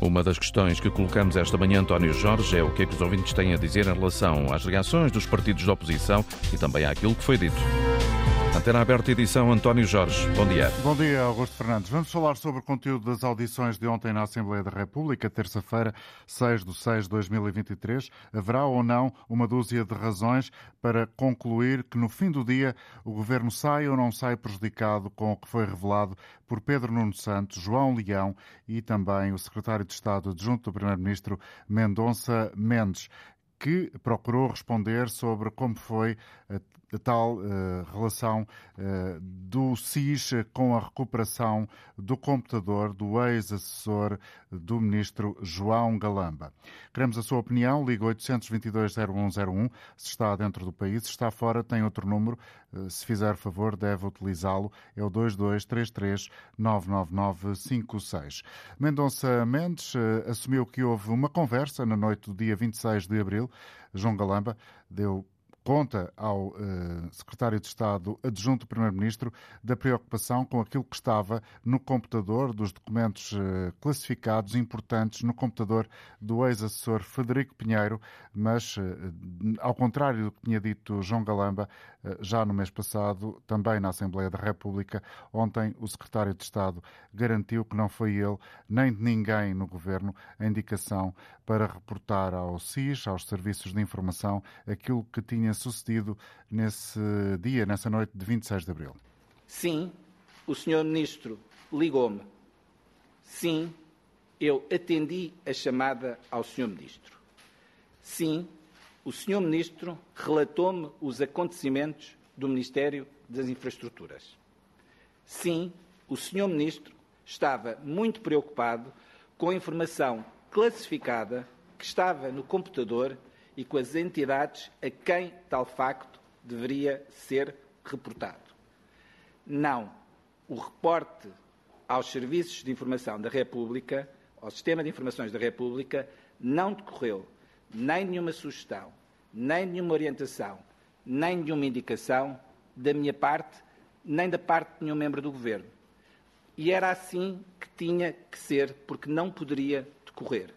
Uma das questões que colocamos esta manhã, António Jorge, é o que é que os ouvintes têm a dizer em relação às reações dos partidos da oposição e também àquilo que foi dito. Antena aberta, edição António Jorge. Bom dia. Bom dia, Augusto Fernandes. Vamos falar sobre o conteúdo das audições de ontem na Assembleia da República, terça-feira, 6 de 6 de 2023. Haverá ou não uma dúzia de razões para concluir que no fim do dia o governo sai ou não sai prejudicado com o que foi revelado por Pedro Nuno Santos, João Leão e também o secretário de Estado adjunto do Primeiro-Ministro Mendonça Mendes que procurou responder sobre como foi a tal uh, relação uh, do SIS com a recuperação do computador do ex-assessor do ministro João Galamba. Queremos a sua opinião. Liga 822-0101 se está dentro do país. Se está fora, tem outro número. Uh, se fizer favor, deve utilizá-lo. É o 2233-99956. Mendonça Mendes assumiu que houve uma conversa na noite do dia 26 de abril. João Galamba deu conta ao uh, secretário de Estado adjunto do Primeiro-Ministro da preocupação com aquilo que estava no computador dos documentos uh, classificados importantes no computador do ex-assessor Frederico Pinheiro, mas, uh, ao contrário do que tinha dito João Galamba, já no mês passado, também na Assembleia da República, ontem o secretário de Estado garantiu que não foi ele, nem de ninguém no governo, a indicação para reportar ao SIS, aos serviços de informação, aquilo que tinha sucedido nesse dia, nessa noite de 26 de abril? Sim, o senhor ministro ligou-me. Sim, eu atendi a chamada ao senhor ministro. Sim, o senhor ministro relatou-me os acontecimentos do Ministério das Infraestruturas. Sim, o senhor ministro estava muito preocupado com a informação classificada que estava no computador e com as entidades a quem tal facto deveria ser reportado. Não, o reporte aos serviços de informação da República, ao sistema de informações da República, não decorreu nem nenhuma sugestão, nem nenhuma orientação, nem nenhuma indicação da minha parte, nem da parte de nenhum membro do Governo. E era assim que tinha que ser, porque não poderia decorrer.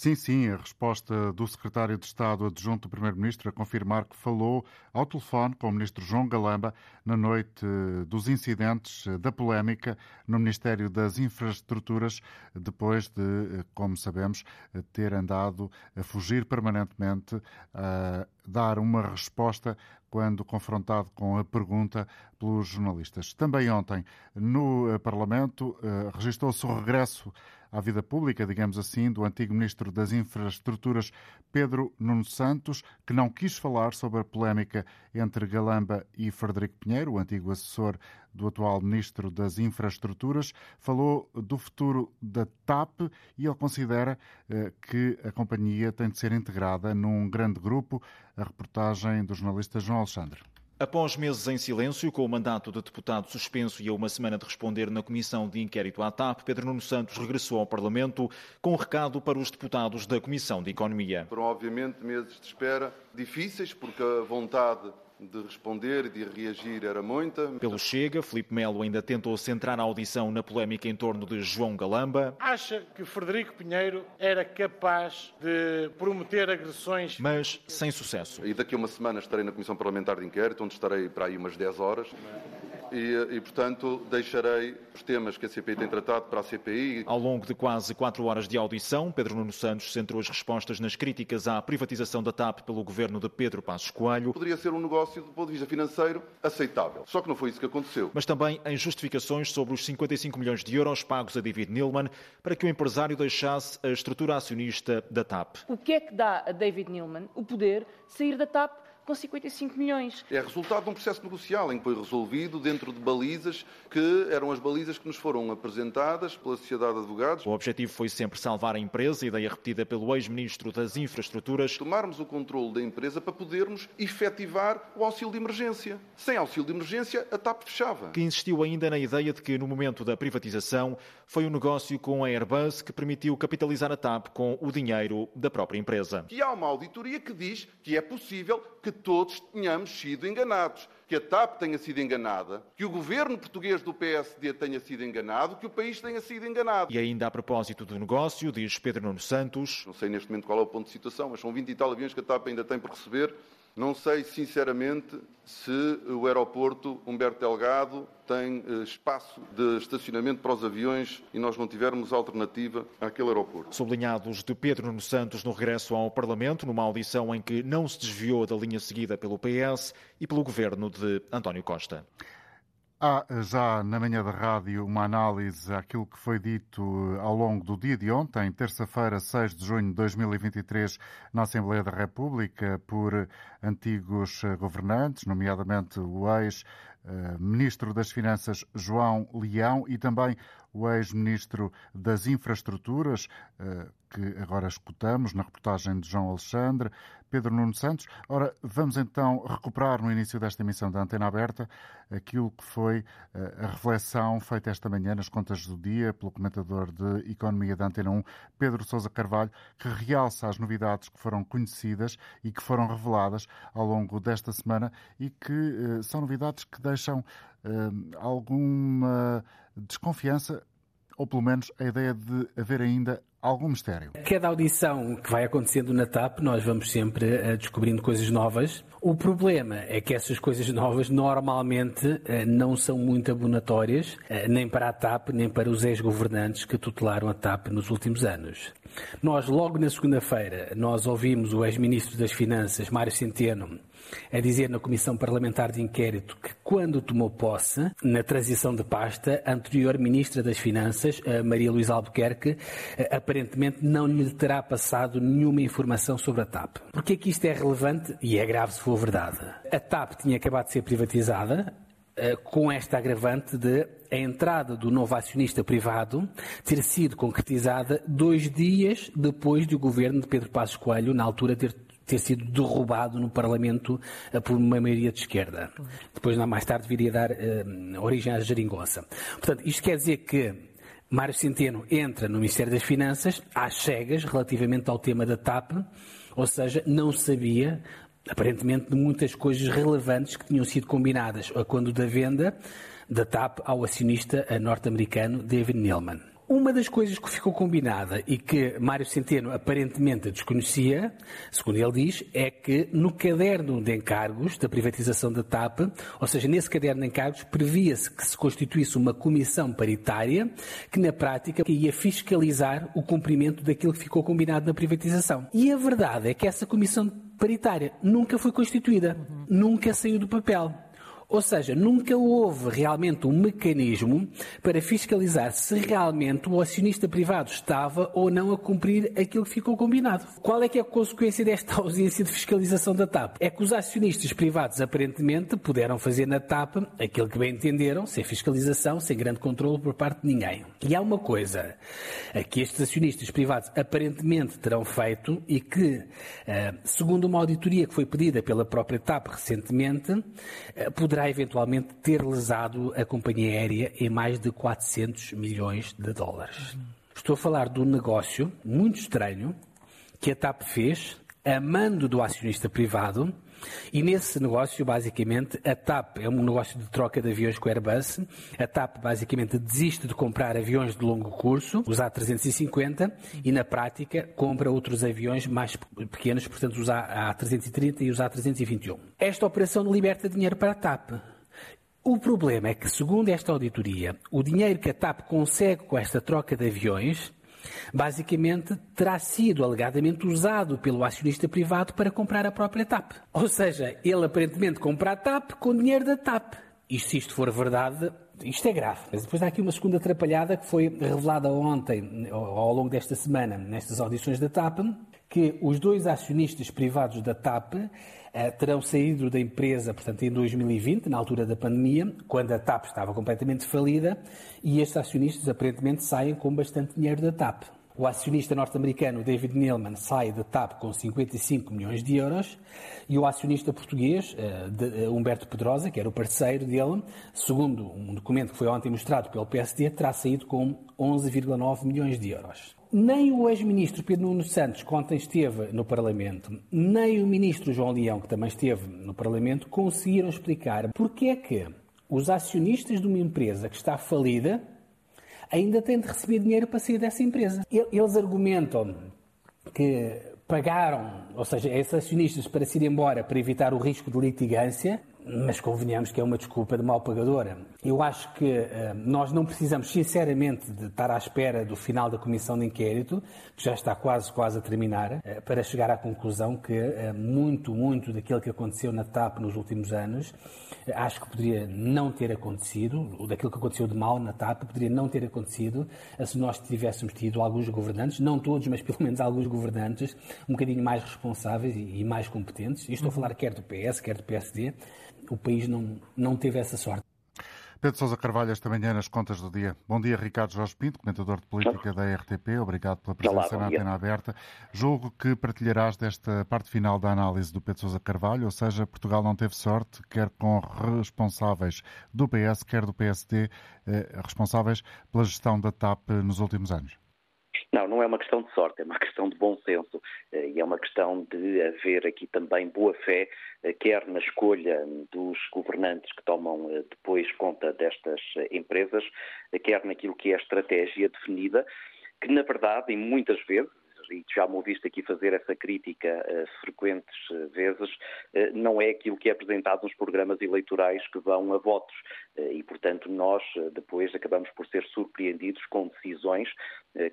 Sim, sim, a resposta do secretário de Estado adjunto do Primeiro-Ministro a confirmar que falou ao telefone com o ministro João Galamba na noite dos incidentes da polémica no Ministério das Infraestruturas, depois de, como sabemos, ter andado a fugir permanentemente a dar uma resposta quando confrontado com a pergunta pelos jornalistas. Também ontem, no Parlamento, eh, registrou-se o regresso à vida pública, digamos assim, do antigo Ministro das Infraestruturas, Pedro Nuno Santos, que não quis falar sobre a polémica entre Galamba e Frederico Pinheiro, o antigo assessor do atual Ministro das Infraestruturas, falou do futuro da TAP e ele considera eh, que a companhia tem de ser integrada num grande grupo. A reportagem do jornalista João Alexandre. Após meses em silêncio, com o mandato de deputado suspenso e a uma semana de responder na comissão de inquérito à TAP, Pedro Nuno Santos regressou ao Parlamento com um recado para os deputados da Comissão de Economia. Foram, obviamente, meses de espera difíceis, porque a vontade de responder e de reagir era muita. Pelo Chega, Felipe Melo ainda tentou centrar a audição na polémica em torno de João Galamba. Acha que Frederico Pinheiro era capaz de prometer agressões? Mas sem sucesso. E daqui a uma semana estarei na Comissão Parlamentar de Inquérito, onde estarei para aí umas 10 horas e, e, portanto, deixarei os temas que a CPI tem tratado para a CPI. Ao longo de quase quatro horas de audição, Pedro Nuno Santos centrou as respostas nas críticas à privatização da TAP pelo governo de Pedro Passos Coelho. Poderia ser um negócio, do ponto de vista financeiro, aceitável. Só que não foi isso que aconteceu. Mas também em justificações sobre os 55 milhões de euros pagos a David Neilman para que o empresário deixasse a estrutura acionista da TAP. O que é que dá a David Neilman o poder de sair da TAP com 55 milhões. É resultado de um processo negocial em que foi resolvido dentro de balizas que eram as balizas que nos foram apresentadas pela Sociedade de Advogados. O objetivo foi sempre salvar a empresa, ideia repetida pelo ex-ministro das Infraestruturas. Tomarmos o controle da empresa para podermos efetivar o auxílio de emergência. Sem auxílio de emergência, a TAP fechava. Que insistiu ainda na ideia de que, no momento da privatização, foi um negócio com a Airbus que permitiu capitalizar a TAP com o dinheiro da própria empresa. E há uma auditoria que diz que é possível que todos tenhamos sido enganados. Que a TAP tenha sido enganada, que o governo português do PSD tenha sido enganado, que o país tenha sido enganado. E ainda a propósito do negócio, diz Pedro Nuno Santos. Não sei neste momento qual é o ponto de situação, mas são 20 e tal aviões que a TAP ainda tem por receber não sei, sinceramente, se o aeroporto Humberto Delgado tem eh, espaço de estacionamento para os aviões e nós não tivermos alternativa àquele aeroporto. Sublinhados de Pedro Nuno Santos no regresso ao Parlamento, numa audição em que não se desviou da linha seguida pelo PS e pelo governo de António Costa. Há já na manhã da rádio uma análise àquilo que foi dito ao longo do dia de ontem, terça-feira, 6 de junho de 2023, na Assembleia da República, por antigos governantes, nomeadamente o ex-ministro das Finanças João Leão e também o ex-ministro das Infraestruturas, eh, que agora escutamos na reportagem de João Alexandre, Pedro Nuno Santos. Ora, vamos então recuperar no início desta emissão da Antena Aberta aquilo que foi eh, a reflexão feita esta manhã nas contas do dia pelo comentador de Economia da Antena 1, Pedro Sousa Carvalho, que realça as novidades que foram conhecidas e que foram reveladas ao longo desta semana e que eh, são novidades que deixam alguma desconfiança ou pelo menos a ideia de haver ainda algum mistério. Cada audição que vai acontecendo na TAP, nós vamos sempre uh, descobrindo coisas novas. O problema é que essas coisas novas normalmente uh, não são muito abonatórias, uh, nem para a TAP, nem para os ex-governantes que tutelaram a TAP nos últimos anos. Nós, logo na segunda-feira, nós ouvimos o ex-ministro das Finanças, Mário Centeno, a dizer na Comissão Parlamentar de Inquérito que, quando tomou posse, na transição de pasta, a anterior Ministra das Finanças, Maria Luísa Albuquerque, aparentemente não lhe terá passado nenhuma informação sobre a TAP. Porquê que isto é relevante? E é grave se for verdade. A TAP tinha acabado de ser privatizada, eh, com esta agravante de a entrada do novo acionista privado ter sido concretizada dois dias depois de o governo de Pedro Passos Coelho, na altura, ter ter sido derrubado no Parlamento eh, por uma maioria de esquerda. Depois, mais tarde, viria dar uh, origem à geringonça. Portanto, isto quer dizer que Mário Centeno entra no Ministério das Finanças às cegas relativamente ao tema da TAP, ou seja, não sabia aparentemente de muitas coisas relevantes que tinham sido combinadas quando da venda da TAP ao acionista norte-americano David Neilman. Uma das coisas que ficou combinada e que Mário Centeno aparentemente desconhecia, segundo ele diz, é que no caderno de encargos da privatização da TAP, ou seja, nesse caderno de encargos, previa-se que se constituísse uma comissão paritária que, na prática, ia fiscalizar o cumprimento daquilo que ficou combinado na privatização. E a verdade é que essa comissão paritária nunca foi constituída, nunca saiu do papel. Ou seja, nunca houve realmente um mecanismo para fiscalizar se realmente o acionista privado estava ou não a cumprir aquilo que ficou combinado. Qual é que é a consequência desta ausência de fiscalização da TAP? É que os acionistas privados aparentemente puderam fazer na TAP aquilo que bem entenderam, sem fiscalização, sem grande controle por parte de ninguém. E há uma coisa que estes acionistas privados aparentemente terão feito e que, eh, segundo uma auditoria que foi pedida pela própria TAP recentemente, eh, poderá poderá eventualmente ter lesado a companhia aérea em mais de 400 milhões de dólares. Estou a falar de um negócio muito estranho que a TAP fez, amando do acionista privado, e nesse negócio, basicamente, a TAP é um negócio de troca de aviões com a Airbus. A TAP, basicamente, desiste de comprar aviões de longo curso, os A350, e na prática compra outros aviões mais pequenos, portanto, os A330 e os A321. Esta operação liberta dinheiro para a TAP. O problema é que, segundo esta auditoria, o dinheiro que a TAP consegue com esta troca de aviões basicamente terá sido alegadamente usado pelo acionista privado para comprar a própria TAP. Ou seja, ele aparentemente compra a TAP com dinheiro da TAP. E se isto for verdade, isto é grave. Mas depois há aqui uma segunda atrapalhada que foi revelada ontem, ao longo desta semana, nestas audições da TAP, que os dois acionistas privados da TAP eh, terão saído da empresa, portanto, em 2020, na altura da pandemia, quando a TAP estava completamente falida, e estes acionistas aparentemente saem com bastante dinheiro da TAP. O acionista norte-americano David Neilman sai da TAP com 55 milhões de euros e o acionista português uh, Humberto Pedrosa, que era o parceiro dele, segundo um documento que foi ontem mostrado pelo PSD, terá saído com 11,9 milhões de euros. Nem o ex-ministro Pedro Nuno Santos, que ontem esteve no Parlamento, nem o ministro João Leão, que também esteve no Parlamento, conseguiram explicar porque é que os acionistas de uma empresa que está falida ainda têm de receber dinheiro para sair dessa empresa. Eles argumentam que pagaram, ou seja, esses acionistas para se ir embora para evitar o risco de litigância, mas convenhamos que é uma desculpa de mal pagadora. Eu acho que uh, nós não precisamos, sinceramente, de estar à espera do final da comissão de inquérito, que já está quase, quase a terminar, uh, para chegar à conclusão que uh, muito, muito daquilo que aconteceu na TAP nos últimos anos, acho que poderia não ter acontecido, ou daquilo que aconteceu de mal na TAP, poderia não ter acontecido se nós tivéssemos tido alguns governantes, não todos, mas pelo menos alguns governantes, um bocadinho mais responsáveis e, e mais competentes. E estou a falar quer do PS, quer do PSD, o país não, não teve essa sorte. Pedro Sousa Carvalho, esta manhã nas contas do dia. Bom dia, Ricardo Jorge Pinto, comentador de política da RTP. Obrigado pela presença Olá, na antena aberta. Julgo que partilharás desta parte final da análise do Pedro Sousa Carvalho, ou seja, Portugal não teve sorte, quer com responsáveis do PS, quer do PSD, eh, responsáveis pela gestão da TAP nos últimos anos. Não, não é uma questão de sorte, é uma questão de bom senso eh, e é uma questão de haver aqui também boa fé, eh, quer na escolha dos governantes que tomam eh, depois conta destas empresas, quer naquilo que é a estratégia definida, que na verdade, e muitas vezes, e já me ouviste aqui fazer essa crítica uh, frequentes uh, vezes, uh, não é aquilo que é apresentado nos programas eleitorais que vão a votos. e, portanto, nós depois acabamos por ser surpreendidos com decisões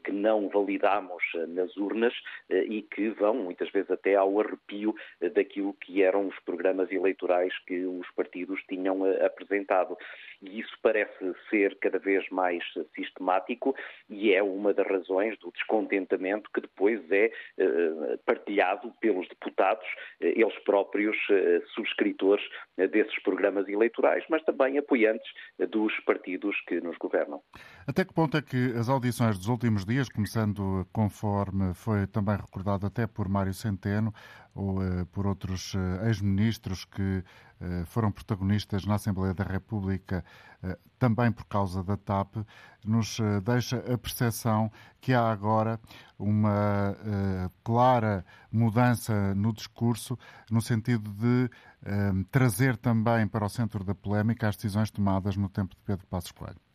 que não validamos nas urnas e que vão muitas vezes até ao arrepio daquilo que eram os programas eleitorais que os partidos tinham apresentado. E isso parece ser cada vez mais sistemático e é uma das razões do descontentamento que depois depois é eh, partilhado pelos deputados, eh, eles próprios eh, subscritores desses programas eleitorais, mas também apoiantes dos partidos que nos governam. Até que ponto é que as audições dos últimos dias, começando conforme foi também recordado até por Mário Centeno, ou uh, por outros uh, ex-ministros que uh, foram protagonistas na Assembleia da República, também por causa da TAP, nos deixa a percepção que há agora uma clara mudança no discurso, no sentido de trazer também para o centro da polémica as decisões tomadas no tempo de Pedro Passos Coelho.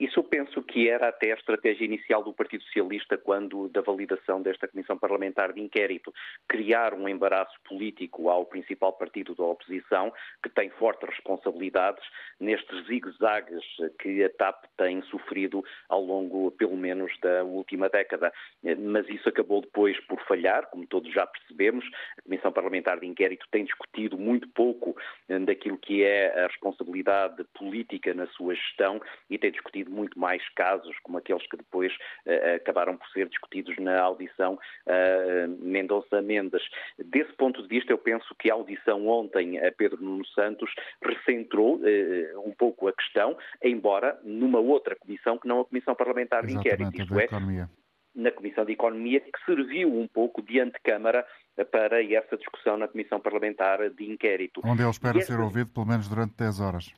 Isso penso que era até a estratégia inicial do Partido Socialista quando da validação desta Comissão Parlamentar de Inquérito, criar um embaraço político ao principal partido da oposição, que tem fortes responsabilidades nestes zigue-zagues que a TAP tem sofrido ao longo, pelo menos, da última década. Mas isso acabou depois por falhar, como todos já percebemos. A Comissão Parlamentar de Inquérito tem discutido muito pouco daquilo que é a responsabilidade política na sua gestão e tem discutido muito mais casos, como aqueles que depois uh, acabaram por ser discutidos na audição uh, Mendonça Mendes. Desse ponto de vista, eu penso que a audição ontem a Pedro Nuno Santos recentrou uh, um pouco a questão, embora numa outra comissão que não a Comissão Parlamentar de Inquérito, isto é, economia. na Comissão de Economia, que serviu um pouco de antecâmara para essa discussão na Comissão Parlamentar de Inquérito. Onde ele espera ser ouvido pelo menos durante 10 horas.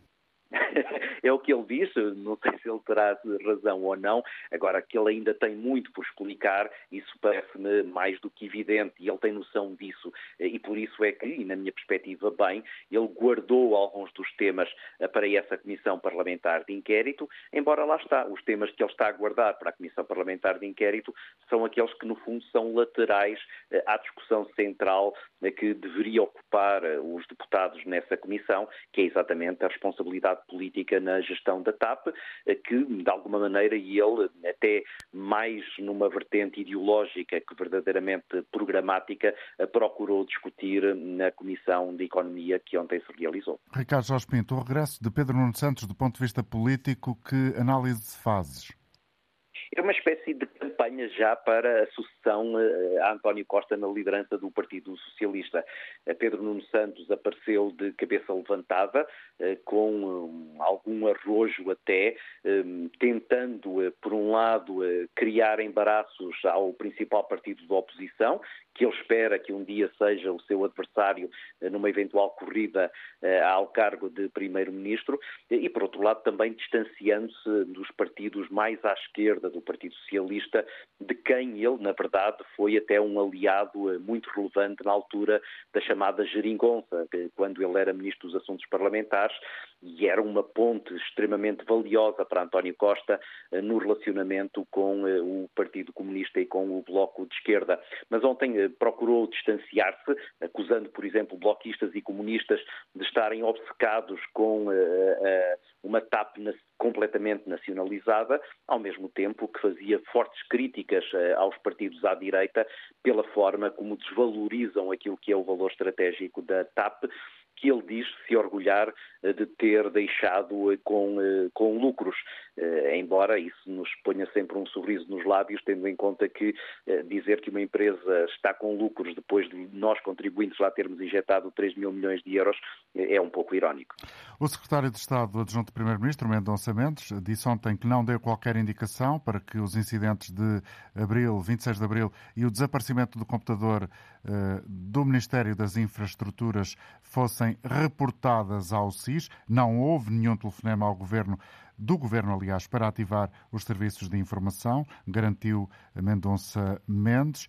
É o que ele diz, não sei se ele terá razão ou não, agora que ele ainda tem muito por explicar, isso parece-me mais do que evidente e ele tem noção disso e por isso é que, e na minha perspectiva bem, ele guardou alguns dos temas eh, para essa Comissão Parlamentar de Inquérito, embora lá está, os temas que ele está a guardar para a Comissão Parlamentar de Inquérito são aqueles que no fundo são laterais eh, à discussão central eh, que deveria ocupar os deputados nessa Comissão, que é exatamente a responsabilidade política na gestão da TAP, eh, que de alguma maneira, e ele até mais numa vertente ideológica que verdadeiramente programática, eh, procurou discutir na Comissão de Economia que ontem se realizou. Ricardo Jorge Pinto, o regresso de Pedro Nuno Santos do ponto de vista político, que análise fazes? É uma espécie de campanha já para a sucessão a António Costa na liderança do Partido Socialista. Pedro Nuno Santos apareceu de cabeça levantada, com algum arrojo até, tentando, por um lado, criar embaraços ao principal partido da oposição, que ele espera que um dia seja o seu adversário numa eventual corrida ao cargo de primeiro-ministro, e, por outro lado, também distanciando-se dos partidos mais à esquerda do Partido Socialista, de quem ele, na verdade, foi até um aliado muito relevante na altura da chamada geringonça, quando ele era ministro dos Assuntos Parlamentares, e era uma ponte extremamente valiosa para António Costa no relacionamento com o Partido Comunista e com o Bloco de Esquerda. Mas ontem procurou distanciar-se, acusando, por exemplo, bloquistas e comunistas de estarem obcecados com uma TAP completamente nacionalizada, ao mesmo tempo que fazia fortes críticas aos partidos à direita pela forma como desvalorizam aquilo que é o valor estratégico da TAP que ele diz se orgulhar de ter deixado com, com lucros, embora isso nos ponha sempre um sorriso nos lábios, tendo em conta que dizer que uma empresa está com lucros depois de nós contribuintes lá termos injetado 3 mil milhões de euros é um pouco irónico. O secretário de Estado adjunto do Primeiro-Ministro, Mendonça Mendes, disse ontem que não deu qualquer indicação para que os incidentes de abril, 26 de abril, e o desaparecimento do computador do Ministério das Infraestruturas fossem reportadas ao Não houve nenhum telefonema ao governo do governo, aliás, para ativar os serviços de informação, garantiu Mendonça Mendes.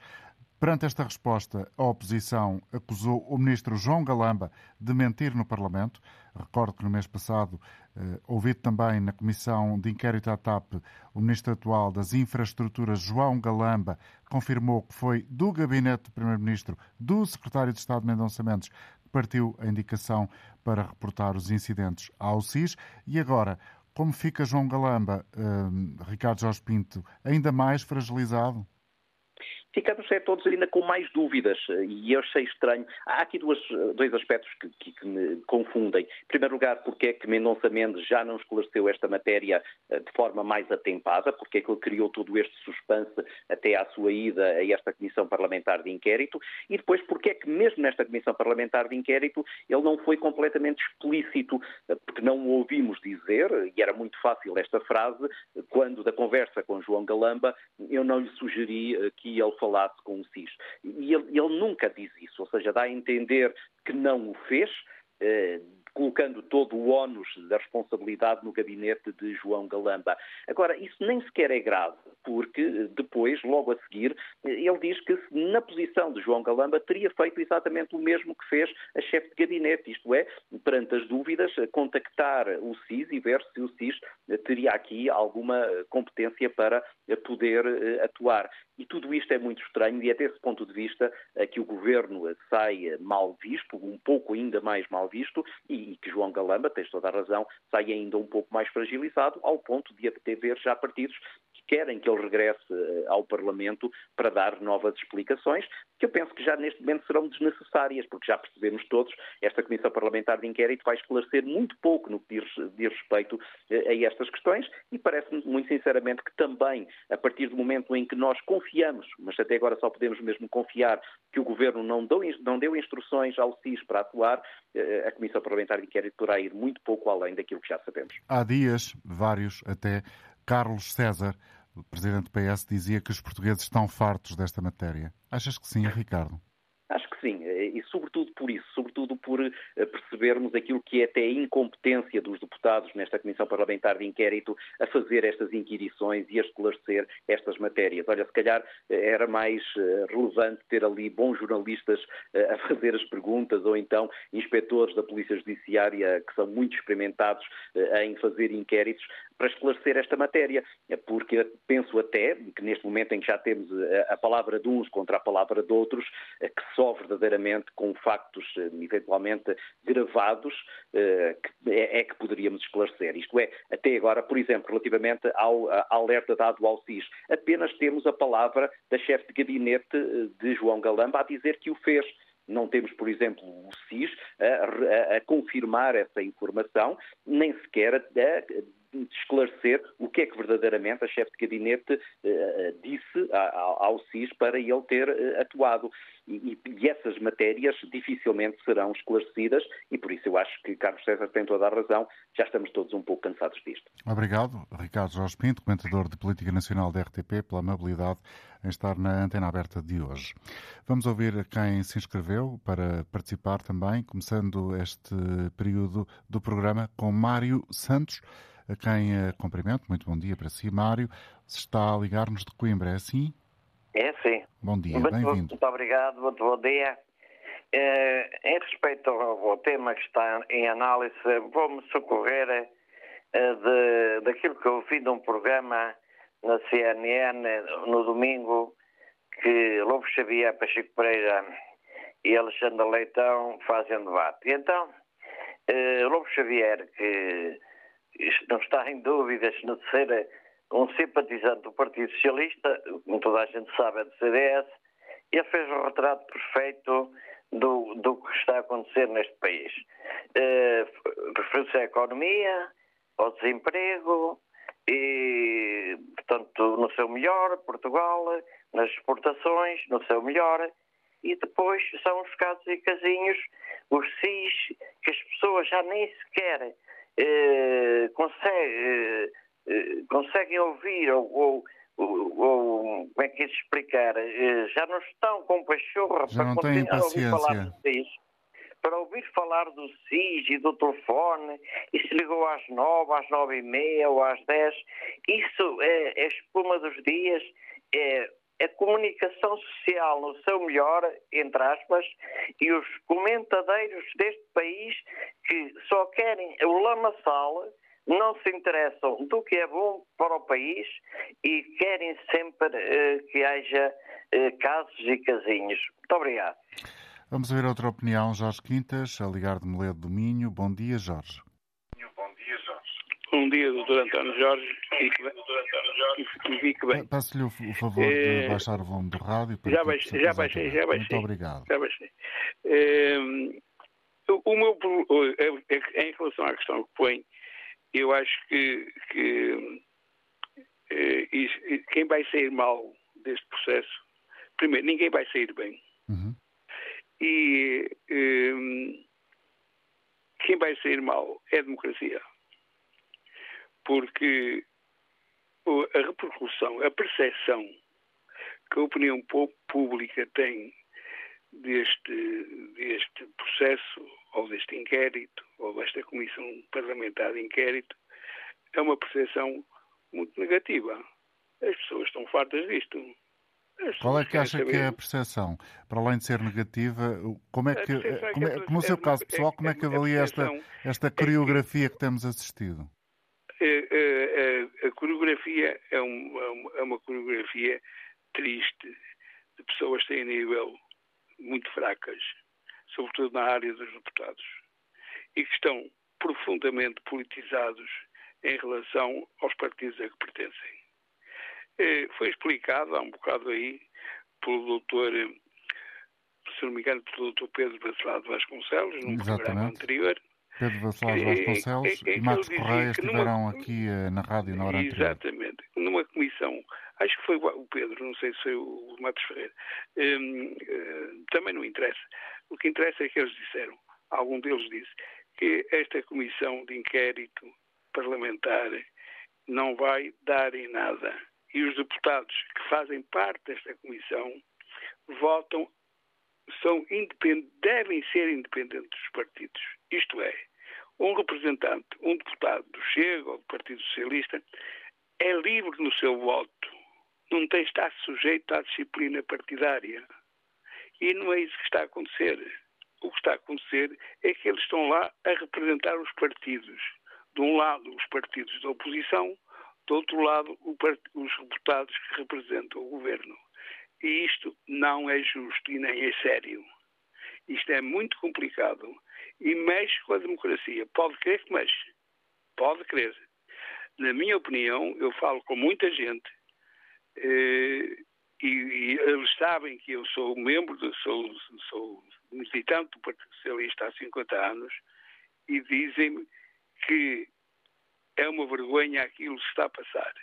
Perante esta resposta, a oposição acusou o ministro João Galamba de mentir no Parlamento. Recordo que no mês passado, eh, ouvido também na Comissão de Inquérito à TAP, o ministro atual das Infraestruturas, João Galamba, confirmou que foi do gabinete do Primeiro-Ministro, do Secretário de Estado Mendonça Mendes, partiu a indicação para reportar os incidentes ao SIS. E agora, como fica João Galamba, eh, Ricardo Jorge Pinto, ainda mais fragilizado? Ficamos é, todos ainda com mais dúvidas e eu achei estranho. Há aqui duas, dois aspectos que, que, que, me confundem. Em primeiro lugar, porque é que Mendonça Mendes já não esclareceu esta matéria eh, de forma mais atempada, porque é que ele criou todo este suspense até à sua ida a esta Comissão Parlamentar de Inquérito e depois porque é que mesmo nesta Comissão Parlamentar de Inquérito ele não foi completamente explícito, eh, porque não o ouvimos dizer, e era muito fácil esta frase, quando da conversa com João Galamba eu não lhe sugeri eh, que ele falasse com o SIS. E ele, ele nunca diz isso, ou seja, dá a entender que não o fez, eh, colocando todo o ónus da responsabilidade no gabinete de João Galamba. Agora, isso nem sequer é grave, porque depois, logo a seguir, ele diz que na posição de João Galamba teria feito exatamente o mesmo que fez a chefe de gabinete, isto é, perante as dúvidas, contactar o SIS e ver se o SIS teria aqui alguma competência para poder eh, atuar. E tudo isto é muito estranho e é desse ponto de vista que o governo sai mal visto, um pouco ainda mais mal visto, e que João Galamba, tens toda a razão, sai ainda um pouco mais fragilizado, ao ponto de até ver já partidos querem que ele regresse eh, ao Parlamento para dar novas explicações, que eu penso que já neste momento serão desnecessárias, porque já percebemos todos, esta Comissão Parlamentar de Inquérito vai esclarecer muito pouco no que diz, diz respeito eh, a estas questões e parece-me muito sinceramente que também, a partir do momento em que nós confiamos, mas até agora só podemos mesmo confiar que o Governo não deu, não deu instruções ao CIS para atuar, eh, a Comissão Parlamentar de Inquérito poderá ir muito pouco além daquilo que já sabemos. Há dias, vários até, Carlos César, presidente do PS, dizia que os portugueses estão fartos desta matéria. Achas que sim, Ricardo? Acho que sim, e sobretudo por isso, sobretudo por eh, percebermos aquilo que é até a incompetência dos deputados nesta Comissão Parlamentar de Inquérito a fazer estas inquirições e a esclarecer estas matérias. Olha, se calhar eh, era mais eh, relevante ter ali bons jornalistas a fazer as perguntas ou então inspectores da Polícia Judiciária que são muito experimentados em fazer inquéritos para esclarecer esta matéria, porque penso até que neste momento em que já temos a palavra de uns contra a palavra de outros, que só verdadeiramente com factos eh, eventualmente gravados eh, é, é que poderíamos esclarecer. Isto é, até agora, por exemplo, relativamente ao alerta dado ao SIS, apenas temos a palavra da chefe de gabinete eh, de João Galamba a dizer que o fez. Não temos, por exemplo, o SIS a, a, a confirmar essa informação, nem sequer a esclarecer o que é que verdadeiramente a chefe de gabinete uh, disse ao, CIS para ele ter uh, atuado. E, e, essas matérias dificilmente serão esclarecidas e por isso eu acho que Carlos César tem toda a razão, já estamos todos um pouco cansados disto. Obrigado, Ricardo Jorge Pinto, comentador de Política Nacional da RTP, pela amabilidade em estar na antena aberta de hoje. Vamos ouvir quem se inscreveu para participar também, começando este período do programa com Mário Santos a quem eh, cumprimento. Muito bom dia para si, Mário. Se está a ligar-nos de Coimbra, é assim? É sim. Bom dia, bem-vindo. Muito obrigado, muito bom dia. Eh, em respeito ao, ao, tema que está em análise, vou-me socorrer eh, de, daquilo que eu vi num programa na CNN no domingo, que Lobo Xavier, Pacheco Pereira e Alexandre Leitão fazem debate. E então, eh, Lobo Xavier, que não está em dúvidas de ser um simpatizante do Partido Socialista, como toda a gente sabe, é do CDS, ele fez um retrato perfeito do, do que está a acontecer neste país. Uh, Referiu-se à economia, ao desemprego, e, portanto, no seu melhor, Portugal, nas exportações, no seu melhor, e depois são os casos e casinhos, os SIS, que as pessoas já nem sequer eh, consegue, eh, eh, conseguem ouvir ou, ou, ou, como é que é de explicar, eh, já não estão com pachorra já para continuar a ouvir falar do SIS. Para ouvir falar do SIS e do telefone, e se ligou às nove, às nove e meia ou às dez, isso é, é espuma dos dias, é a comunicação social no seu melhor, entre aspas, e os comentadeiros deste país que só querem o lamaçal, não se interessam do que é bom para o país e querem sempre uh, que haja uh, casos e casinhos. Muito obrigado. Vamos ver outra opinião, Jorge Quintas, a ligar de Moledo do Minho. Bom dia, Jorge. Bom dia, doutor António Jorge. Fique bem. Peço-lhe o favor de eh, baixar o volume do rádio. Já baixei, já baixei, já baixei. Muito obrigado. Já baixei. É, o meu é, é, em relação à questão que põe, eu acho que, que é, isso, quem vai sair mal deste processo, primeiro, ninguém vai sair bem. Uhum. E quem vai sair mal é a democracia porque a repercussão, a percepção que a opinião pública tem deste, deste processo, ou deste inquérito, ou desta comissão parlamentar de inquérito, é uma percepção muito negativa. As pessoas estão fartas disto. Qual é que acha saber... que é a percepção? Para além de ser negativa, como é que, como, é, no seu caso pessoal, como é que avalia esta, esta coreografia que temos assistido? A, é, é, é, a coreografia é uma, é uma coreografia triste de pessoas sem nível muito fracas, sobretudo na área dos deputados, e que estão profundamente politizados em relação aos partidos a que pertencem. Foi explicado há um bocado aí pelo doutor, se não me engano, pelo doutor Pedro Bacelado Vasconcelos, num Exatamente. programa anterior, Pedro Vasconcelos Vasconcelos e Matos Correia estiveram numa... aqui uh, na rádio na hora anterior. Exatamente. Numa comissão, acho que foi o Pedro, não sei se foi o Matos Ferreira, um, uh, eh, também não interessa. O que interessa é que eles disseram, algum deles disse, que esta comissão de inquérito parlamentar não vai dar em nada. E os deputados que fazem parte desta comissão votam são devem ser independentes dos partidos. Isto é, um representante, um deputado do Chega ou do Partido Socialista é livre no seu voto, não tem estar sujeito à disciplina partidária. E não é isso que está a acontecer. O que está a acontecer é que eles estão lá a representar os partidos. De um lado, os partidos da oposição, do outro lado, os deputados que representam o governo. E isto não é justo e nem é sério. Isto é muito complicado e mexe com a democracia. Pode crer que mexe. Pode crer. Na minha opinião, eu falo com muita gente eh, e, e, eles sabem que eu sou membro, sou, sou militante do Partido Socialista há 50 anos e dizem-me que é uma vergonha aquilo que está a passar.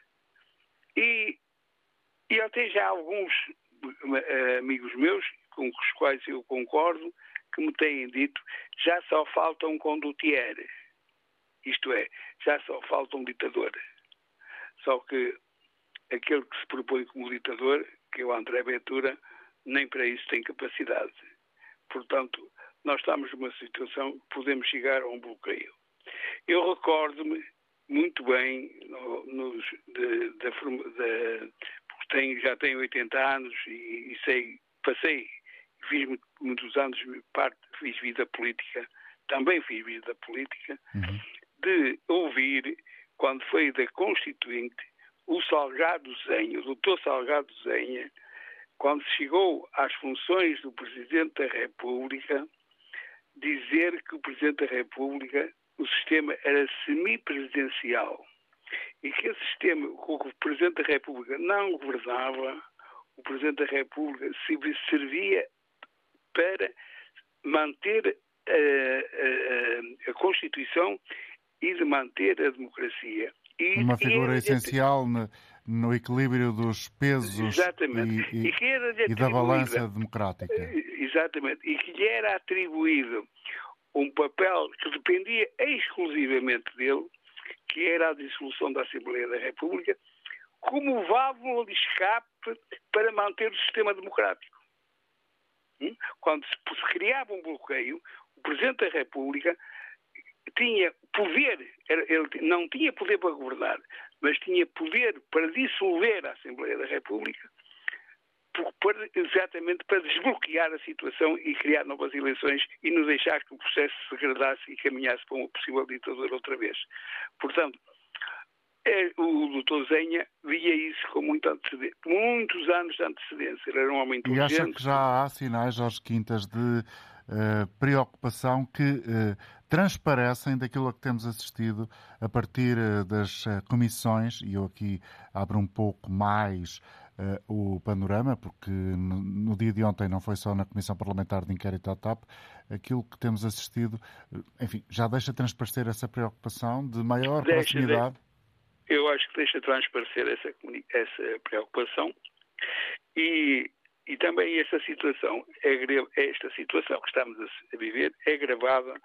E, e até já alguns uh, amigos meus, com os quais eu concordo, que me têm dito já só falta um condutier. Isto é, já só falta um ditador. Só que aquele que se propõe como ditador, que é o André Ventura, nem para isso tem capacidade. Portanto, nós estamos numa situação que podemos chegar a um bloqueio. Eu recordo-me muito bem no, nos, de, de, de, tenho, já tenho 80 anos e, e sei, passei, fiz muitos anos parte, fiz vida política, também fiz vida política, uhum. de ouvir, quando foi da Constituinte, o Salgado Zenha, o doutor Salgado Zenha, quando chegou às funções do Presidente da República, dizer que o Presidente da República, o sistema era semipresidencial e que esse sistema, com o Presidente da República não governava, o Presidente da República servia para manter a, a, a Constituição e de manter a democracia. E, Uma figura e, essencial no, no, equilíbrio dos pesos exatamente. e, e, e da balança democrática. Exatamente. E que lhe era atribuído um papel que dependia exclusivamente dele, que era a dissolução da Assembleia da República, como válvula de escape para manter o sistema democrático. Quando se criava um bloqueio, o Presidente da República tinha poder, ele não tinha poder para governar, mas tinha poder para dissolver a Assembleia da República, exatamente para desbloquear a situação e criar novas eleições e não deixar que o processo se degradasse e caminhasse para uma possível ditadura outra vez. Portanto, o doutor Zenha via isso com muito muitos anos de antecedência. Ele era um homem inteligente. E acha que já há sinais, Jorge Quintas, de uh, preocupação que uh, transparecem daquilo a que temos assistido a partir uh, das comissões, e eu aqui abro um pouco mais o panorama, porque no, no, dia de ontem não foi só na Comissão Parlamentar de Inquérito à TAP, aquilo que temos assistido, enfim, já deixa transparecer essa preocupação de maior deixa, proximidade. Deixa eu acho que deixa transparecer essa, essa preocupação e, e também esta situação, é, esta situação que estamos a, viver é gravada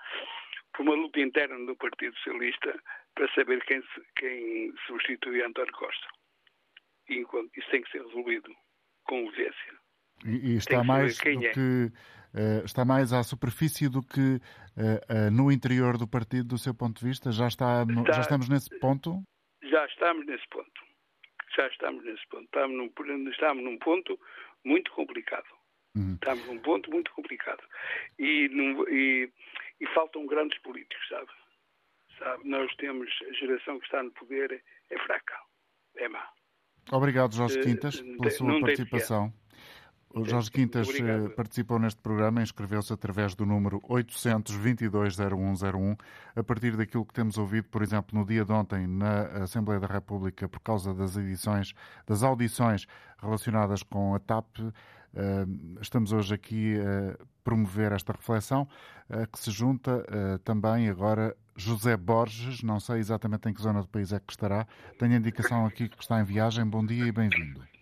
por uma luta interna do Partido Socialista para saber quem, quem substitui António Costa. E isso tem que ser resolvido com urgência. E, e está mais é. que uh, está mais à superfície do que uh, uh, no interior do partido, do seu ponto de vista? Já, está, está, já estamos nesse ponto? Já estamos nesse ponto. Já estamos nesse ponto. Estamos num, estamos num ponto muito complicado. Uhum. Estamos num ponto muito complicado. E, num, e, e, faltam grandes políticos, sabe? sabe? Nós temos a geração que está no poder é fraca, é má. Obrigado, Jorge eh, Quintas, pela sua participação. O Jorge Quintas eh, Obrigado. participou neste programa, inscreveu-se através do número 822-0101, a partir daquilo que temos ouvido, por exemplo, no dia de ontem na Assembleia da República, por causa das edições, das audições relacionadas com a TAP. Eh, estamos hoje aqui a promover esta reflexão, que se junta eh, também agora José Borges, não sei exatamente em que zona do país é que estará. Tenho a indicação aqui que está em viagem. Bom dia e bem-vindo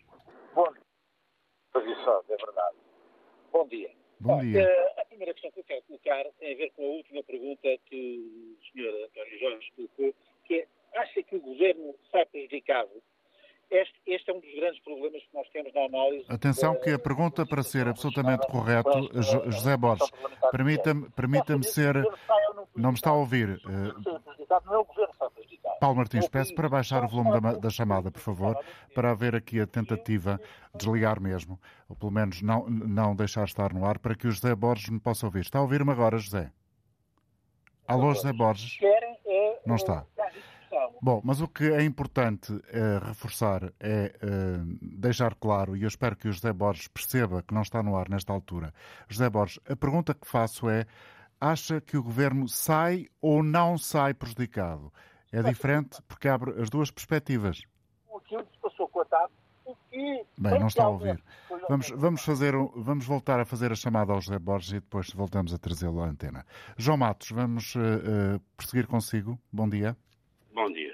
é verdade. Bom dia. Bom dia. Uh, a primeira questão que eu quero colocar tem a ver com a última pergunta que o Sr. António Jorge colocou, que é, acha que o governo sai prejudicado este, este, é um dos grandes problemas que nós temos na análise. Atenção que a pergunta, para ser absolutamente correto, José Borges, permita-me permita ser... Não me está a ouvir. Paulo Martins, peço para baixar o volume da, da, chamada, por favor, para haver aqui a tentativa de desligar mesmo, ou pelo menos não, não deixar estar no ar, para que o José Borges me possa ouvir. Está a ouvir-me agora, José? Alô, José Borges? Não está. Bom, mas o que é importante é reforçar é uh, deixar claro, e eu espero que o José Borges perceba que não está no ar nesta altura. José Borges, a pergunta que faço é: acha que o governo sai ou não sai prejudicado? É diferente porque abre as duas perspectivas. Aquilo que se passou com a TAP que... Bem, não está a ouvir. Vamos, vamos, fazer, vamos voltar a fazer a chamada ao José Borges e depois voltamos a trazê-lo à antena. João Matos, vamos uh, uh, prosseguir consigo. Bom dia. Bom dia.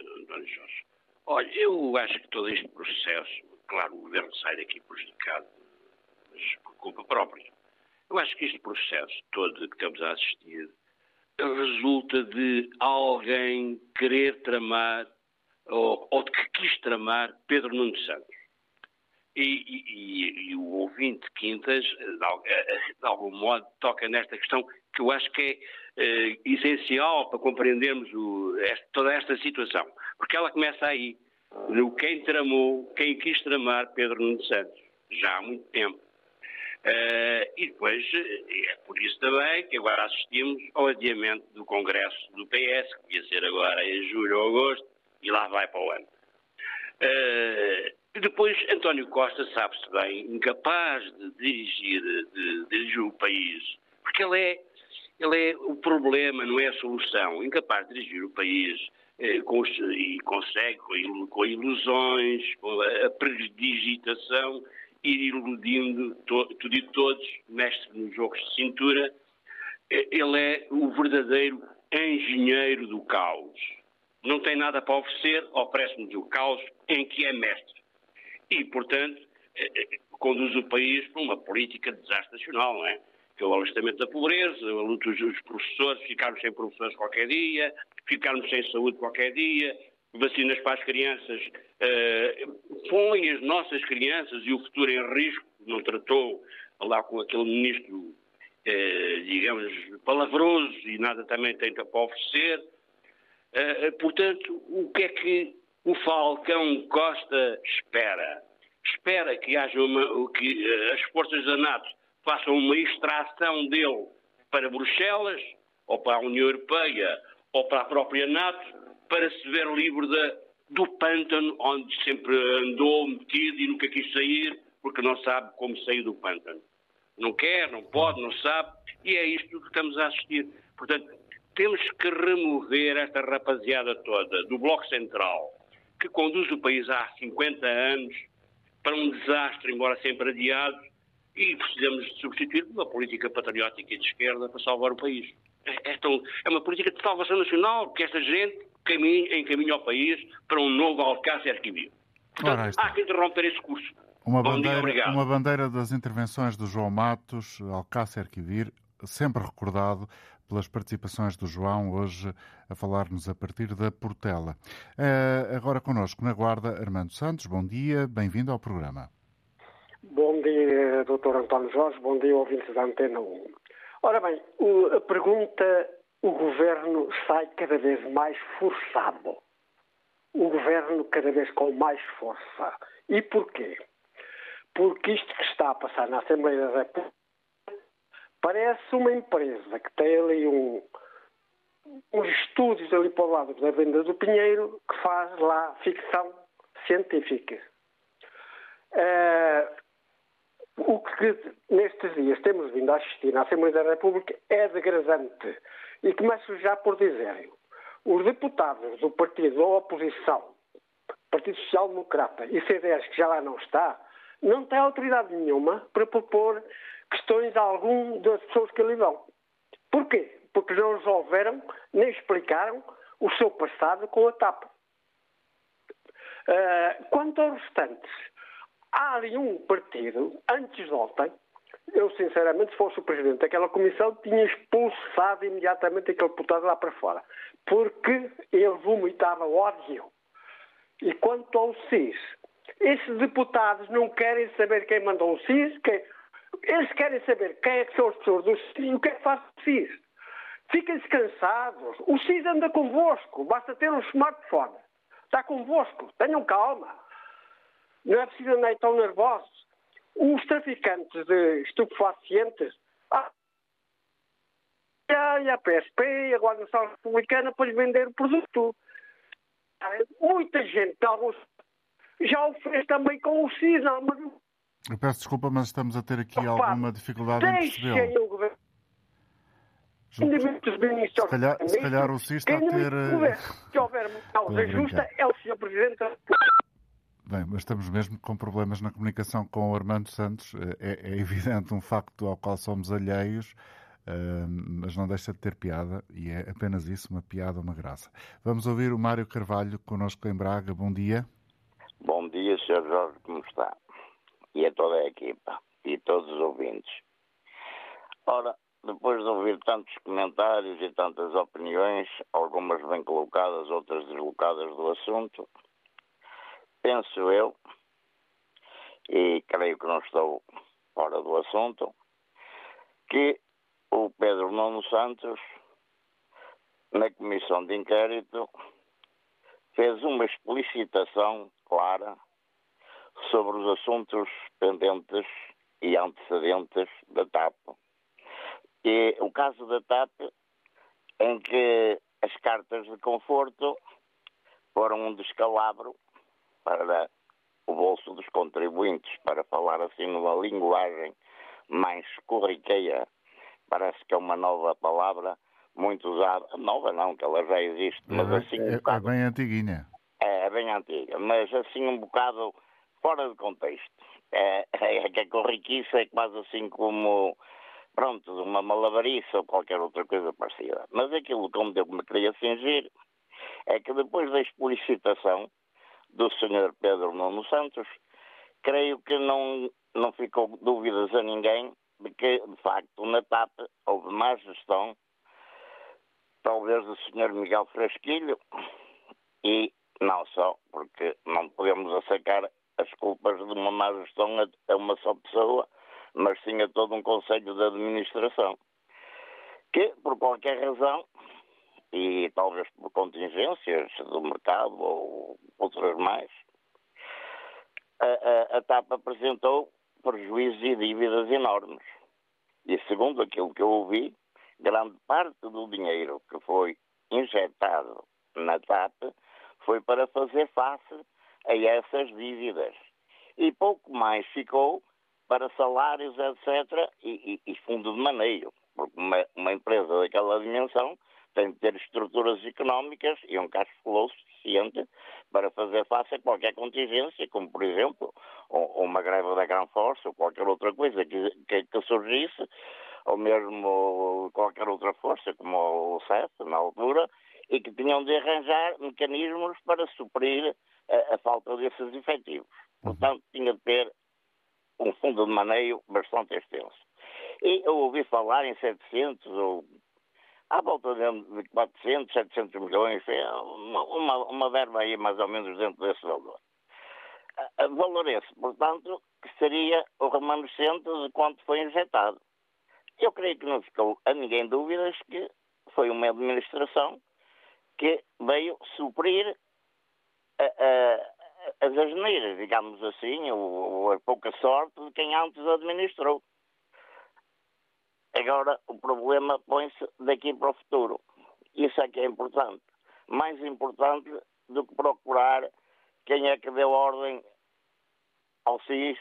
Olha, eu acho que todo este processo, claro, o governo sai daqui prejudicado, mas por culpa própria. Eu acho que este processo todo que estamos a assistir resulta de alguém querer tramar, ou, ou de que quis tramar, Pedro Nuno Santos. E, e, e, o ouvinte Quintas, de, de, algum modo, toca nesta questão que eu acho que é eh, essencial para compreendermos o, esta, toda esta situação. Porque ela começa aí, no quem tramou, quem quis tramar Pedro Nuno Santos, já há muito tempo. Uh, e depois, é por isso também que agora assistimos ao adiamento do Congresso do PS, que ia ser agora em julho ou agosto, e lá vai para o ano. Uh, depois, António Costa sabe-se bem incapaz de dirigir, de, de dirigir o país, porque ele é, ele é o problema, não é a solução. Incapaz de dirigir o país eh, com, e consegue com, com ilusões, com a, a predigitação ir iludindo tudo e todos, mestre nos jogos de cintura. Ele é o verdadeiro engenheiro do caos. Não tem nada para oferecer, oferece-nos o caos em que é mestre. E, portanto, eh, eh, conduz o país para uma política de desastre nacional, não é? Que é o alistamento da pobreza, a luta dos professores, ficarmos sem professores qualquer dia, ficarmos sem saúde qualquer dia, vacinas para as crianças, uh, põe as nossas crianças e o futuro em risco, não tratou lá com aquele ministro, uh, digamos, palavroso e nada também tem para oferecer. Uh, portanto, o que é que o Falcão Costa espera? Espera que haja uma, que as forças da NATO façam uma extração dele para Bruxelas, ou para a União Europeia, ou para a própria NATO, para se ver livre da, do pântano onde sempre andou metido e nunca quis sair, porque não sabe como sair do pântano. Não quer, não pode, não sabe, e é isto que estamos a assistir. Portanto, temos que remover esta rapaziada toda do Bloco Central, que conduz o país há 50 anos para um desastre, embora sempre adiado, e precisamos de substituir uma política patriótica e de esquerda para salvar o país. É, é, tão, é uma política de salvação nacional, que esta gente caminho, encaminha o país para um novo Alcácer que vive. Portanto, há que interromper esse curso. Uma bandeira, uma bandeira das intervenções do João Matos, Alcácer Quivir, sempre recordado pelas participações do João, hoje a falar-nos a partir da Portela. Uh, agora connosco na Guarda, Armando Santos. Bom dia, bem-vindo ao programa. Bom dia, Dr. António Jorge. Bom dia, ouvintes da Antena 1. Ora bem, a pergunta o governo sai cada vez mais forçado. O governo cada vez com mais força. E porquê? Porque isto que está a passar na Assembleia da República parece uma empresa que tem ali um, uns estúdios ali para o lado da venda do Pinheiro que faz lá ficção científica. Uh, o que nestes dias temos vindo a assistir na Assembleia da República é degradante. E começo já por dizer, os deputados do partido da oposição, Partido Social Democrata e CDS, que já lá não está, não têm autoridade nenhuma para propor questões a algum das pessoas que ali vão. Porquê? Porque não resolveram nem explicaram o seu passado com a TAP. Uh, quanto aos restantes, há ali um partido, antes de ontem, eu, sinceramente, se fosse o presidente daquela comissão, tinha expulsado imediatamente aquele deputado lá para fora. Porque ele vomitava ódio. E quanto ao CIS, esses deputados não querem saber quem mandou o CIS, quem... eles querem saber quem é que são as pessoas do CIS e o que é que faz o CIS. Fiquem descansados. O CIS anda convosco, basta ter um smartphone. Está convosco, tenham calma. Não é preciso andar tão nervosos. Os traficantes de estupefacientes e a PSP e a Guarda Republicana para lhe vender o produto. Muita gente, alguns, já o fez também com o CISA. Mas... Eu peço desculpa, mas estamos a ter aqui Opa, alguma dificuldade em perceber. o governo. Se calhar, se calhar o CIS está a ter. Se houver uma causa justa, é o Sr. Presidente da República. Bem, mas estamos mesmo com problemas na comunicação com o Armando Santos. É, é evidente um facto ao qual somos alheios. mas não deixa de ter piada e é apenas isso, uma piada, uma graça. Vamos ouvir o Mário Carvalho connosco em Braga. Bom dia. Bom dia, Sr. Jorge, como está? E a toda a equipa e todos os ouvintes. Ora, depois de ouvir tantos comentários e tantas opiniões, algumas bem colocadas, outras deslocadas do assunto, penso eu, e creio que não estou fora do assunto, que o Pedro Nuno Santos, na comissão de inquérito, fez uma explicitação clara sobre os assuntos pendentes e antecedentes da TAP. E o caso da TAP, em que as cartas de conforto foram um descalabro para o bolso dos contribuintes, para falar assim numa linguagem mais corriqueira parece que é uma nova palavra muito usada. Nova não, que ela já existe, mas é, assim. Um é, bocado, é bem antiguinha. É, é bem antiga, mas assim um bocado fora de contexto. É, é que a corriquice é quase assim como, pronto, uma malavarice ou qualquer outra coisa parecida. Mas aquilo como eu me queria fingir é que depois da explicitação do Sr. Pedro Nuno Santos, creio que não, não ficou dúvidas a ninguém de que, de facto, na TAP houve má gestão, talvez do Sr. Miguel Fresquilho, e não só, porque não podemos assecar as culpas de uma má gestão a uma só pessoa, mas sim a todo um Conselho de Administração, que, por qualquer razão, e talvez por contingências do mercado ou outras mais, a, a, a TAP apresentou prejuízos e dívidas enormes. E segundo aquilo que eu ouvi, grande parte do dinheiro que foi injetado na TAP foi para fazer face a essas dívidas. E pouco mais ficou para salários, etc., e, e, e fundo de maneio. Porque uma, uma empresa daquela dimensão tem de ter estruturas económicas e um cash flow suficiente para fazer face a qualquer contingência, como por exemplo uma greve da Gran Força ou qualquer outra coisa que, que, que surgisse, ou mesmo qualquer outra força, como o CEF na altura, e que tinham de arranjar mecanismos para suprir a, a falta desses efetivos. Portanto, tinha de ter um fundo de maneio bastante extenso. E eu ouvi falar em 700 ou à volta de 400, 700 milhões, é uma, uma, uma verba aí mais ou menos dentro desse valor. Valor esse, portanto, que seria o remanescente de quanto foi injetado. Eu creio que não ficou a ninguém dúvidas que foi uma administração que veio suprir as asneiras, digamos assim, ou, a pouca sorte de quem antes administrou. Agora, o problema põe-se daqui para o futuro. Isso é que é importante. Mais importante do que procurar quem é que deu ordem ao CIS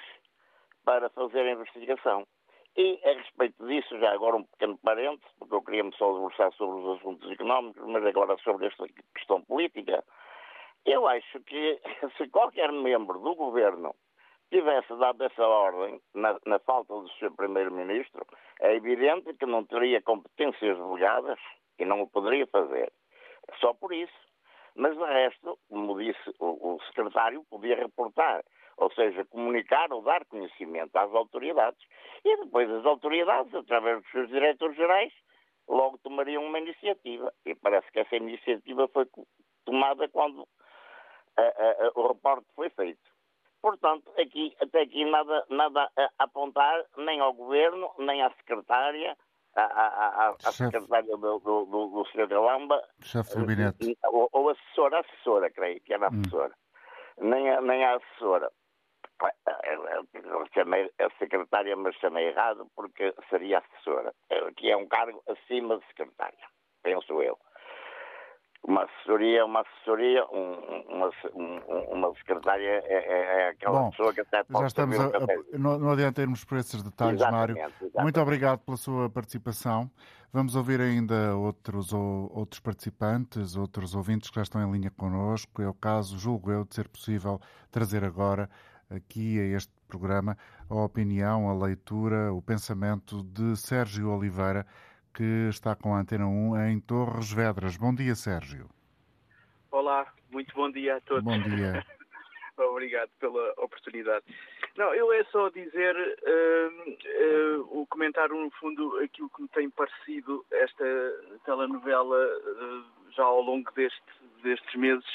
para fazer a investigação. E a respeito disso, já agora um pequeno parênteses, porque eu queria-me só debruçar sobre os assuntos económicos, mas agora sobre esta questão política, eu acho que se qualquer membro do governo tivesse dado essa ordem na, na falta do seu primeiro-ministro, é evidente que não teria competências delegadas e não o poderia fazer. Só por isso. Mas de resto, como disse o, o secretário, podia reportar, ou seja, comunicar ou dar conhecimento às autoridades. E depois as autoridades, através dos seus diretores gerais, logo tomariam uma iniciativa. E parece que essa iniciativa foi tomada quando a, a, a, o reporte foi feito. Portanto, aqui, até aqui nada, nada a apontar nem ao governo, nem à secretária, à, à, à secretária do, do, do, do Sr. Galamba. Chefe de gabinete. Ou, ou assessora, assessora, creio que era hum. assessora. Hum. Nem, a, nem a assessora. Eu chamei a secretária, mas chamei errado porque seria assessora, que é um cargo acima de secretária, penso eu uma assessoria, uma assessoria, um, uma, um, uma secretária é, é, é aquela Bom, pessoa que até pode já estamos a, a, não, não adianta irmos por esses detalhes, exatamente, Mário. Exatamente. Muito obrigado pela sua participação. Vamos ouvir ainda outros, outros participantes, outros ouvintes que já estão em linha connosco. É o caso, julgo eu, de ser possível trazer agora aqui a este programa a opinião, a leitura, o pensamento de Sérgio Oliveira, que está com a Antena 1 em Torres Vedras. Bom dia, Sérgio. Olá, muito bom dia a todos. Bom dia. Obrigado pela oportunidade. Não, eu é só dizer, uh, uh, o comentário no fundo, aquilo que me tem parecido esta telenovela uh, já ao longo deste, destes meses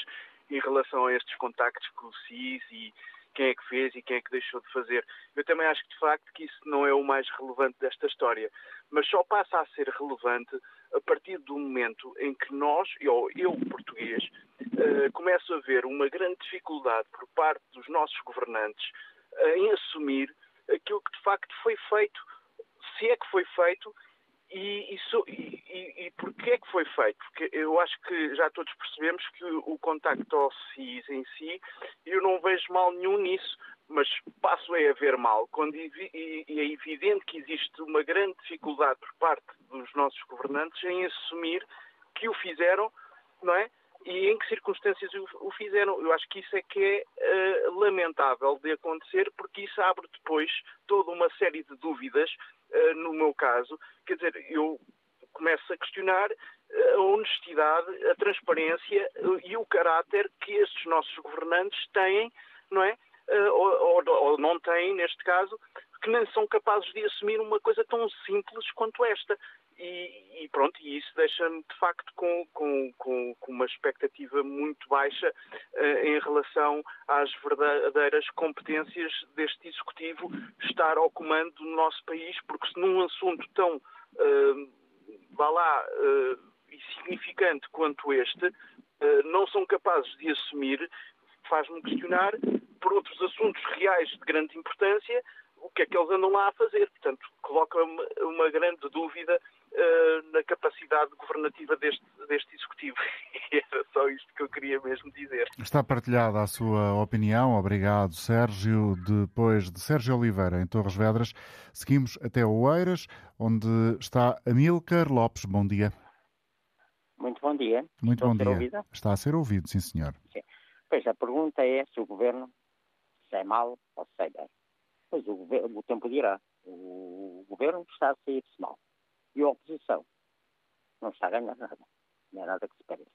em relação a estes contactos com o CIS e quem é que fez e quem é que deixou de fazer. Eu também acho que, de facto, que isso não é o mais relevante desta história, mas só passa a ser relevante a partir do momento em que nós, eu, eu português, uh, começo a ver uma grande dificuldade por parte dos nossos governantes uh, em assumir aquilo que, de facto, foi feito, se é que foi feito e, isso, e, e, e porquê é que foi feito? Porque eu acho que já todos percebemos que o, contacto ao CIS em si, eu não vejo mal nenhum nisso, mas passo a ver mal quando e, e é evidente que existe uma grande dificuldade por parte dos nossos governantes em assumir que o fizeram, não é? E em que circunstâncias o fizeram. Eu acho que isso é que é uh, lamentável de acontecer, porque isso abre depois toda uma série de dúvidas eh, no meu caso, quer dizer, eu começo a questionar eh, a honestidade, a transparência eh, e o caráter que estes nossos governantes têm, não é? Ou, ou, ou, não têm, neste caso, que nem são capazes de assumir uma coisa tão simples quanto esta. E, e pronto, e isso deixa-me de facto com, com, com, uma expectativa muito baixa uh, em relação às verdadeiras competências deste Executivo estar ao comando do nosso país, porque se num assunto tão, uh, vá lá, uh, insignificante quanto este, uh, não são capazes de assumir, faz-me questionar por outros assuntos reais de grande importância o que é que eles andam lá a fazer. Portanto, coloca-me uma grande dúvida uh, na capacidade governativa deste, deste Executivo. E era só isto que eu queria mesmo dizer. Está partilhada a sua opinião. Obrigado, Sérgio. Depois de Sérgio Oliveira, em Torres Vedras, seguimos até Oeiras, onde está Amílcar Lopes. Bom dia. Muito bom dia. Muito Estou bom a ser dia. ouvida? Está a ser ouvido, sim, senhor. Sim. Pois a pergunta é se o governo se é mau ou se é bem. Pois o, governo, o tempo dirá. O governo está a sair-se mal. E a oposição não está a ganhar nada. Não é nada que se pareça.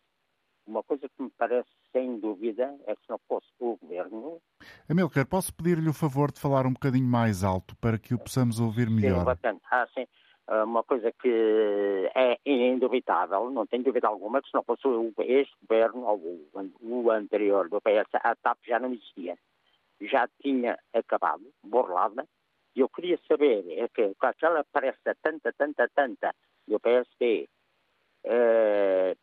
Uma coisa que me parece, sem dúvida, é que se não fosse o governo. Amílcar, posso pedir-lhe o favor de falar um bocadinho mais alto para que o possamos ouvir melhor? Sim, bastante. Ah, sim. Uma coisa que é indubitável, não tem dúvida alguma, que se não fosse este governo ou o anterior do PS, a TAP já não existia. Já tinha acabado, borrada, e eu queria saber, é que com aquela pressa tanta, tanta, tanta do PSD eh,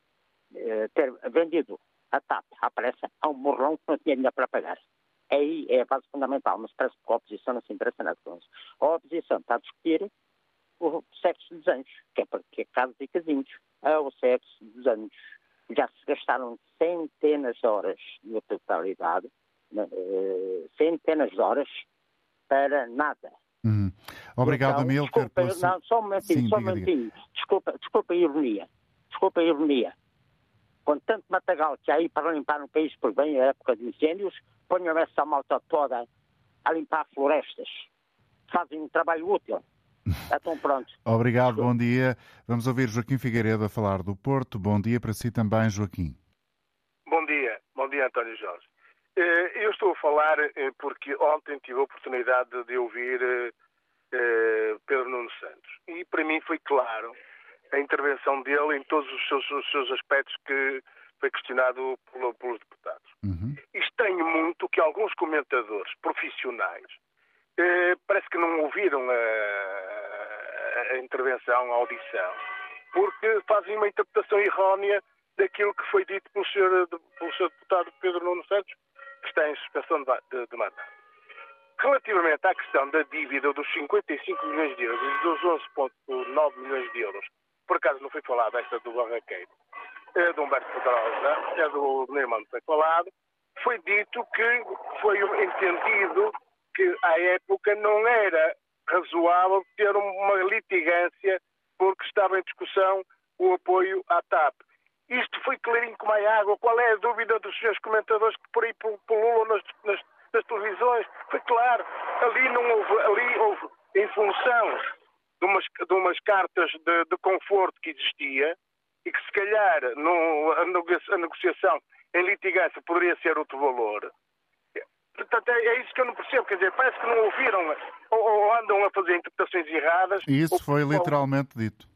eh, ter vendido a TAP à pressa a um morrão que não tinha dinheiro para pagar. Aí é a base fundamental, mas parece que a oposição não se interessa nada com isso. A oposição está a discutir o sexo dos anjos, que é, que é casas e casinhos. É o sexo dos anjos. Já se gastaram centenas de horas na totalidade, uh, centenas de horas para nada. Hum. Obrigado, então, Amílcar. Desculpa, não, só um momentinho, Sim, só um momentinho. Desculpa, desculpa a ironia. Desculpa a ironia. Com tanto matagal que há aí para limpar no país, por bem a época de incêndios, ponham essa malta toda a limpar florestas. Fazem um trabalho útil. Estão prontos. Obrigado, bom dia. Vamos ouvir Joaquim Figueiredo a falar do Porto. Bom dia para si também, Joaquim. Bom dia, bom dia António Jorge. Eh, Eu estou a falar eh, porque ontem tive a oportunidade de ouvir eh, Pedro Nuno Santos e para mim foi claro a intervenção dele em todos os seus, os seus aspectos que foi questionado pelo- pelos deputados. Estranho muito que alguns comentadores profissionais eh, parece que não ouviram a, a intervenção, a audição, porque fazem uma interpretação errónea daquilo que foi dito pelo senhor, pelo senhor deputado Pedro Nuno Santos, que está em suspensão de, va- de, de mandato. Relativamente à questão da dívida dos 55 milhões de euros e dos 11,9 milhões de euros, por acaso não foi falado esta do Barraqueiro, é do Humberto Pedrosa, é do Neumann foi falado, foi dito que foi entendido que à época não era razoável ter uma litigância porque estava em discussão o apoio à TAP. Isto foi clarinho como a água. Qual é a dúvida dos senhores comentadores que por aí pululam nas, nas, nas televisões? Foi claro. Ali não houve, ali houve, em função de umas, de umas cartas de, de, conforto que existia e que se calhar no, a, negociação em litigância poderia ser outro valor. Portanto, é, é, isso que eu não percebo. Quer dizer, parece que não ouviram ou, ou andam a fazer interpretações erradas. E isso ou, foi literalmente ou, dito.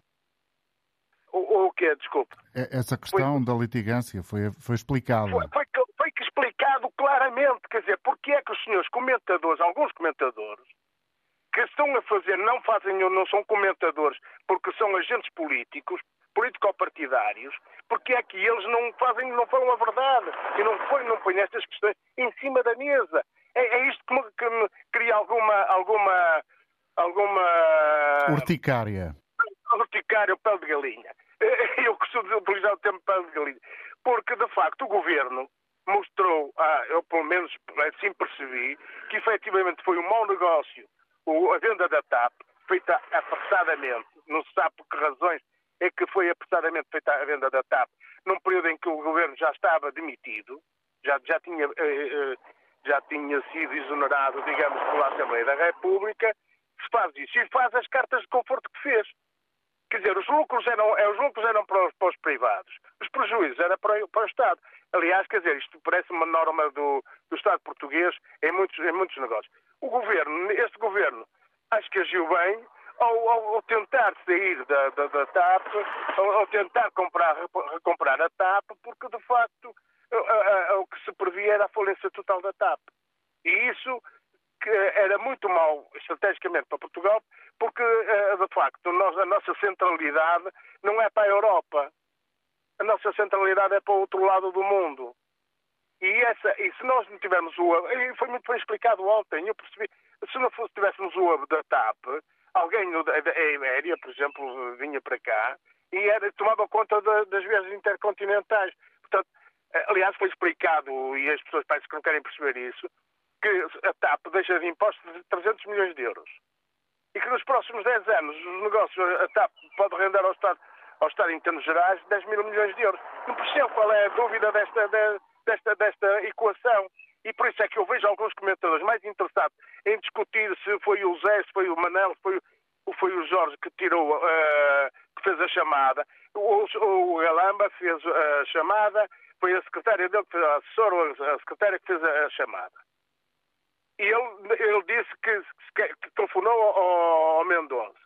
Ou o quê? Desculpe. É, essa questão foi, da litigância foi, foi explicada. Foi, foi, foi explicado claramente. Quer dizer, porque é que os senhores comentadores, alguns comentadores, que estão a fazer, não fazem, não são comentadores, porque são agentes políticos, político-partidários, porque é que eles não fazem, não falam a verdade e não põem, não põem estas questões em cima da mesa. É, é isto que me, que me, cria alguma, alguma, alguma... Urticária. Urticária, o pele de galinha. Utilizar o termo pele de galinha. Porque, de facto, o governo mostrou, ah, eu pelo menos assim percebi, que efetivamente foi um mau negócio a venda da TAP, feita apressadamente, não se sabe por que razões é que foi apressadamente feita a venda da TAP, num período em que o governo já estava demitido, já, já, tinha, eh, eh, já tinha sido exonerado, digamos, pela Assembleia da República, se faz isso e faz as cartas de conforto que fez. Quer dizer, os lucros eram, eh, os lucros eram para, os, para os privados, os prejuízos eram para, para, o Estado. Aliás, quer dizer, isto parece uma norma do, do Estado português em muitos, em muitos negócios. O governo, este governo, acho que agiu bem ao, ao, ao tentar sair da, da, da TAP, ao, ao, tentar comprar, recomprar a TAP, porque de facto o que se previa era a falência total da TAP. E isso que era muito mau estrategicamente para Portugal, porque eh, de facto nós, a nossa centralidade não é para a Europa. A nossa centralidade é para o outro lado do mundo. E, essa, e se nós não tivermos o hub, foi muito bem explicado ontem, eu percebi, se não tivéssemos o da TAP, alguém da aérea, por exemplo, vinha para cá e era, tomava conta de, das viagens intercontinentais. Portanto, eh, aliás, foi explicado, e as pessoas parecem que não querem perceber isso, que a TAP deixa de impostos de 300 milhões de euros. E que nos próximos 10 anos os negócios, a TAP pode render ao Estado, ao Estado em termos gerais 10 mil milhões de euros. Não percebo qual é a dúvida desta, desta, desta equação. E por isso é que eu vejo alguns comentadores mais interessados em discutir se foi o Zé, se foi o Manel, se foi, foi o Jorge que tirou, uh, que fez a chamada. O, o Galamba fez a chamada, foi a secretária dele, que fez a assessora, a secretária que fez a chamada. E ele, ele disse que, que, que telefonou ao, ao Mendonça.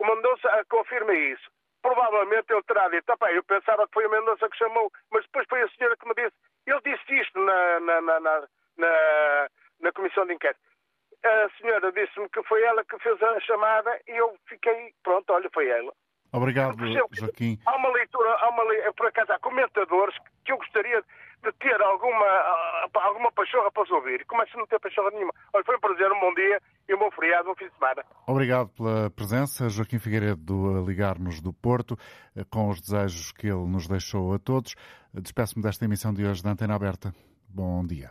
O Mendonça confirma isso. Provavelmente ele terá dito, eu pensava que foi o Mendonça que chamou, mas depois foi a senhora que me disse, ele disse isto na, na, na, na, na comissão de inquérito. A senhora disse-me que foi ela que fez a chamada e eu fiquei, pronto, olha, foi ela. Obrigado, Joaquim. Há uma leitura, há uma, por acaso, há comentadores que eu gostaria de ter alguma, alguma pachorra para os ouvir. E começo a não ter pachorra nenhuma. Olha, foi um prazer, um bom dia e um bom feriado, um fim de semana. Obrigado pela presença. Joaquim Figueiredo a ligar-nos do Porto, eh, com os desejos que ele nos deixou a todos. Despeço-me desta emissão de hoje da Antena Aberta. Bom dia.